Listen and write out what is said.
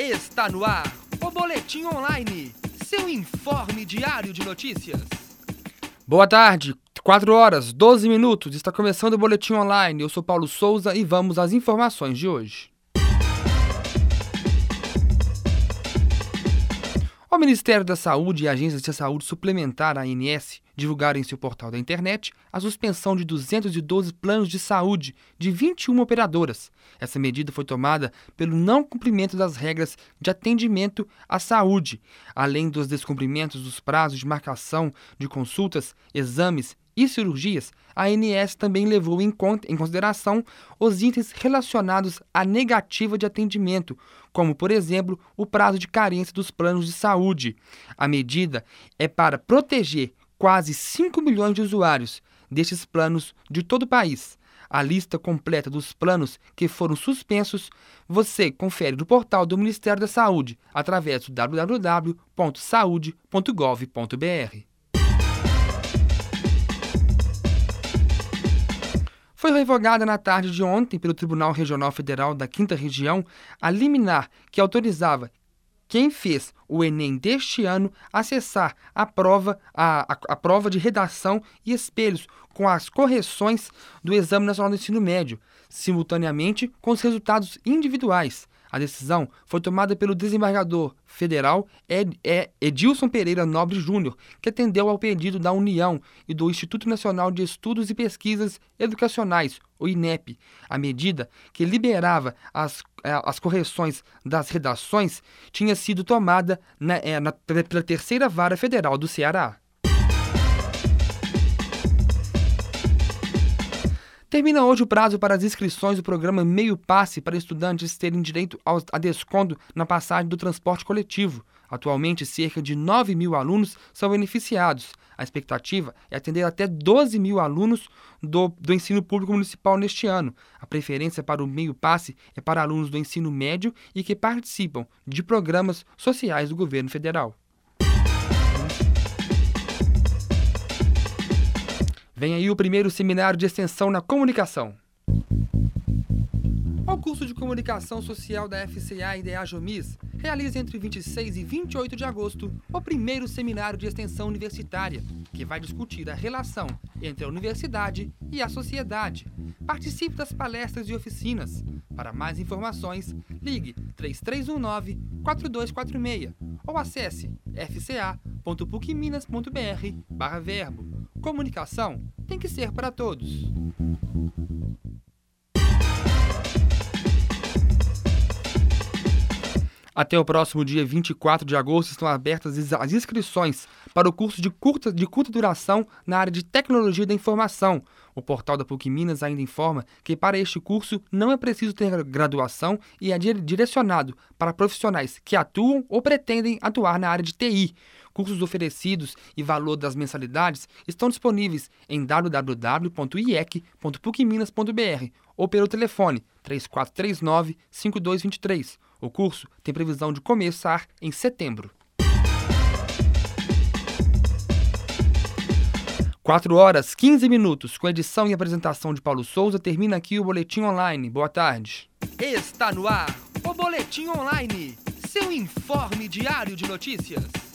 Está no ar o Boletim Online, seu informe diário de notícias. Boa tarde, 4 horas, 12 minutos, está começando o Boletim Online. Eu sou Paulo Souza e vamos às informações de hoje. O Ministério da Saúde e a Agência de Saúde Suplementar, a ANS, divulgaram em seu portal da internet a suspensão de 212 planos de saúde de 21 operadoras. Essa medida foi tomada pelo não cumprimento das regras de atendimento à saúde, além dos descumprimentos dos prazos de marcação de consultas, exames e cirurgias, a ANS também levou em, conta, em consideração os itens relacionados à negativa de atendimento, como, por exemplo, o prazo de carência dos planos de saúde. A medida é para proteger quase 5 milhões de usuários destes planos de todo o país. A lista completa dos planos que foram suspensos você confere no portal do Ministério da Saúde através do www.saude.gov.br. Foi revogada na tarde de ontem pelo Tribunal Regional Federal da Quinta Região a liminar que autorizava quem fez o Enem deste ano acessar a prova, a, a, a, prova de redação e espelhos com as correções do Exame Nacional do Ensino Médio, simultaneamente com os resultados individuais. A decisão foi tomada pelo desembargador federal Ed, Ed, Edilson Pereira Nobre Júnior, que atendeu ao pedido da União e do Instituto Nacional de Estudos e Pesquisas Educacionais, o INEP. A medida, que liberava as, eh, as correções das redações, tinha sido tomada na, eh, na, pela terceira vara federal do Ceará. Termina hoje o prazo para as inscrições do programa Meio Passe para estudantes terem direito a desconto na passagem do transporte coletivo. Atualmente, cerca de 9 mil alunos são beneficiados. A expectativa é atender até 12 mil alunos do, do ensino público municipal neste ano. A preferência para o meio passe é para alunos do ensino médio e que participam de programas sociais do governo federal. Vem aí o primeiro seminário de extensão na comunicação. O curso de Comunicação Social da FCA e da Ajomis realiza entre 26 e 28 de agosto o primeiro seminário de extensão universitária, que vai discutir a relação entre a universidade e a sociedade. Participe das palestras e oficinas. Para mais informações, ligue 3319-4246 ou acesse fca.pucminas.br/verbo. Comunicação tem que ser para todos. Até o próximo dia 24 de agosto estão abertas as inscrições para o curso de curta, de curta duração na área de Tecnologia da Informação. O portal da PUC Minas ainda informa que para este curso não é preciso ter graduação e é direcionado para profissionais que atuam ou pretendem atuar na área de TI. Cursos oferecidos e valor das mensalidades estão disponíveis em www.iec.pucminas.br ou pelo telefone 3439 5223 o curso tem previsão de começar em setembro. 4 horas 15 minutos, com edição e apresentação de Paulo Souza, termina aqui o Boletim Online. Boa tarde. Está no ar o Boletim Online, seu informe diário de notícias.